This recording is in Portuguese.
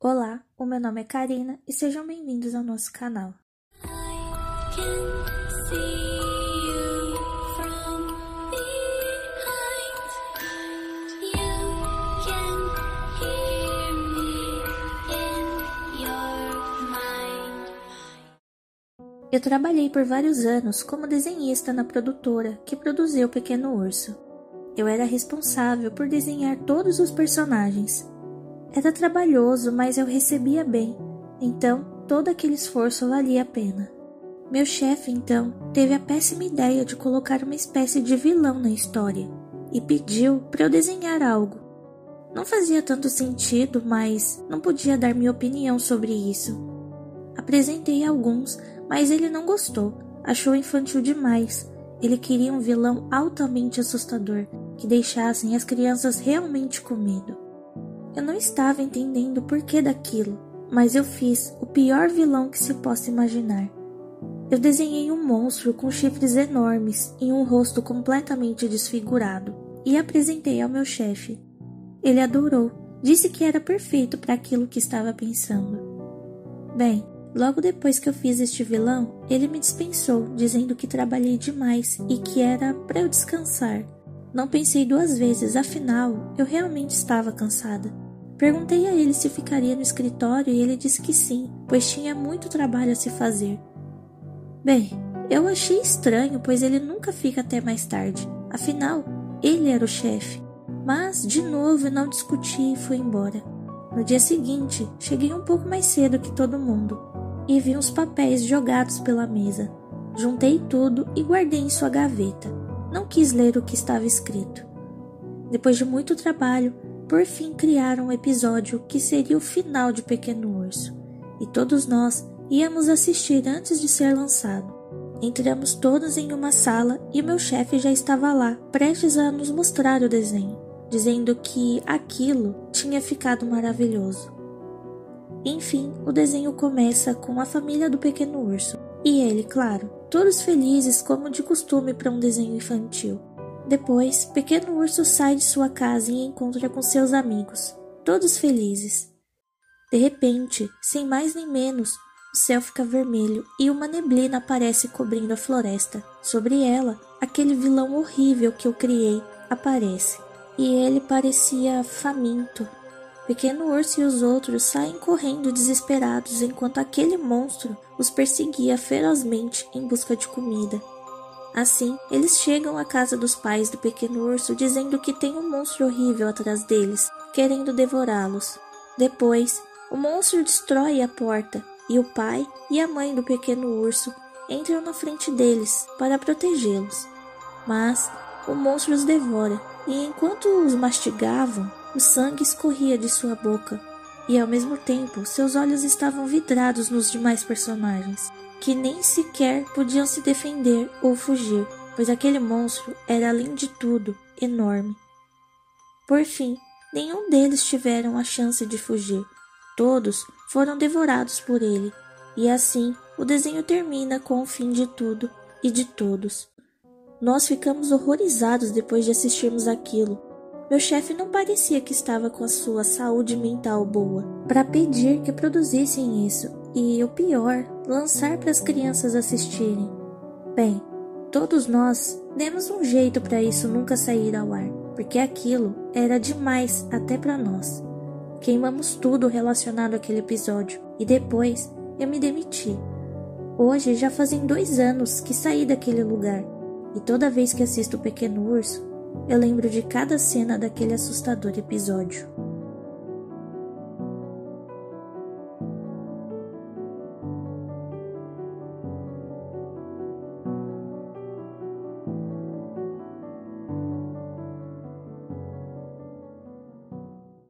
Olá, o meu nome é Karina e sejam bem-vindos ao nosso canal. Eu trabalhei por vários anos como desenhista na produtora que produziu Pequeno Urso. Eu era responsável por desenhar todos os personagens. Era trabalhoso, mas eu recebia bem, então todo aquele esforço valia a pena. Meu chefe, então, teve a péssima ideia de colocar uma espécie de vilão na história e pediu para eu desenhar algo. Não fazia tanto sentido, mas não podia dar minha opinião sobre isso. Apresentei alguns, mas ele não gostou, achou infantil demais. Ele queria um vilão altamente assustador, que deixassem as crianças realmente com medo. Eu não estava entendendo o porquê daquilo, mas eu fiz o pior vilão que se possa imaginar. Eu desenhei um monstro com chifres enormes e um rosto completamente desfigurado e apresentei ao meu chefe. Ele adorou, disse que era perfeito para aquilo que estava pensando. Bem, Logo depois que eu fiz este vilão, ele me dispensou, dizendo que trabalhei demais e que era para eu descansar. Não pensei duas vezes, afinal, eu realmente estava cansada. Perguntei a ele se ficaria no escritório e ele disse que sim, pois tinha muito trabalho a se fazer. Bem, eu achei estranho, pois ele nunca fica até mais tarde. Afinal, ele era o chefe. Mas, de novo, não discuti e fui embora. No dia seguinte, cheguei um pouco mais cedo que todo mundo e vi uns papéis jogados pela mesa. Juntei tudo e guardei em sua gaveta. Não quis ler o que estava escrito. Depois de muito trabalho, por fim criaram um episódio que seria o final de Pequeno Urso, e todos nós íamos assistir antes de ser lançado. Entramos todos em uma sala e meu chefe já estava lá, prestes a nos mostrar o desenho, dizendo que aquilo tinha ficado maravilhoso. Enfim, o desenho começa com a família do pequeno urso. E ele, claro, todos felizes como de costume para um desenho infantil. Depois, pequeno urso sai de sua casa e encontra com seus amigos, todos felizes. De repente, sem mais nem menos, o céu fica vermelho e uma neblina aparece cobrindo a floresta. Sobre ela, aquele vilão horrível que eu criei aparece. E ele parecia faminto, Pequeno Urso e os outros saem correndo desesperados enquanto aquele monstro os perseguia ferozmente em busca de comida. Assim, eles chegam à casa dos pais do pequeno urso dizendo que tem um monstro horrível atrás deles, querendo devorá-los. Depois, o monstro destrói a porta e o pai e a mãe do pequeno urso entram na frente deles para protegê-los. Mas o monstro os devora e enquanto os mastigavam, o sangue escorria de sua boca, e ao mesmo tempo seus olhos estavam vidrados nos demais personagens, que nem sequer podiam se defender ou fugir, pois aquele monstro era, além de tudo, enorme. Por fim, nenhum deles tiveram a chance de fugir. Todos foram devorados por ele, e assim o desenho termina com o fim de tudo e de todos. Nós ficamos horrorizados depois de assistirmos aquilo, meu chefe não parecia que estava com a sua saúde mental boa para pedir que produzissem isso e, o pior, lançar para as crianças assistirem. Bem, todos nós demos um jeito para isso nunca sair ao ar, porque aquilo era demais até para nós. Queimamos tudo relacionado àquele episódio e depois eu me demiti. Hoje já fazem dois anos que saí daquele lugar e toda vez que assisto o Pequeno Urso eu lembro de cada cena daquele assustador episódio.